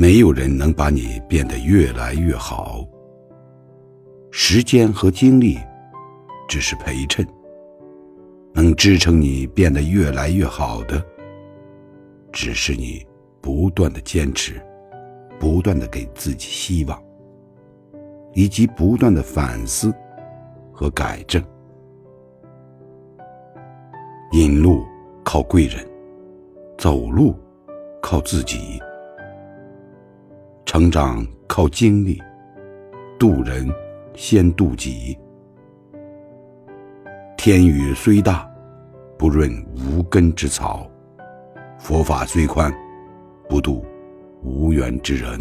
没有人能把你变得越来越好。时间和精力只是陪衬，能支撑你变得越来越好的，只是你不断的坚持，不断的给自己希望，以及不断的反思和改正。引路靠贵人，走路靠自己。成长靠经历，渡人先渡己。天宇虽大，不润无根之草；佛法虽宽，不渡无缘之人。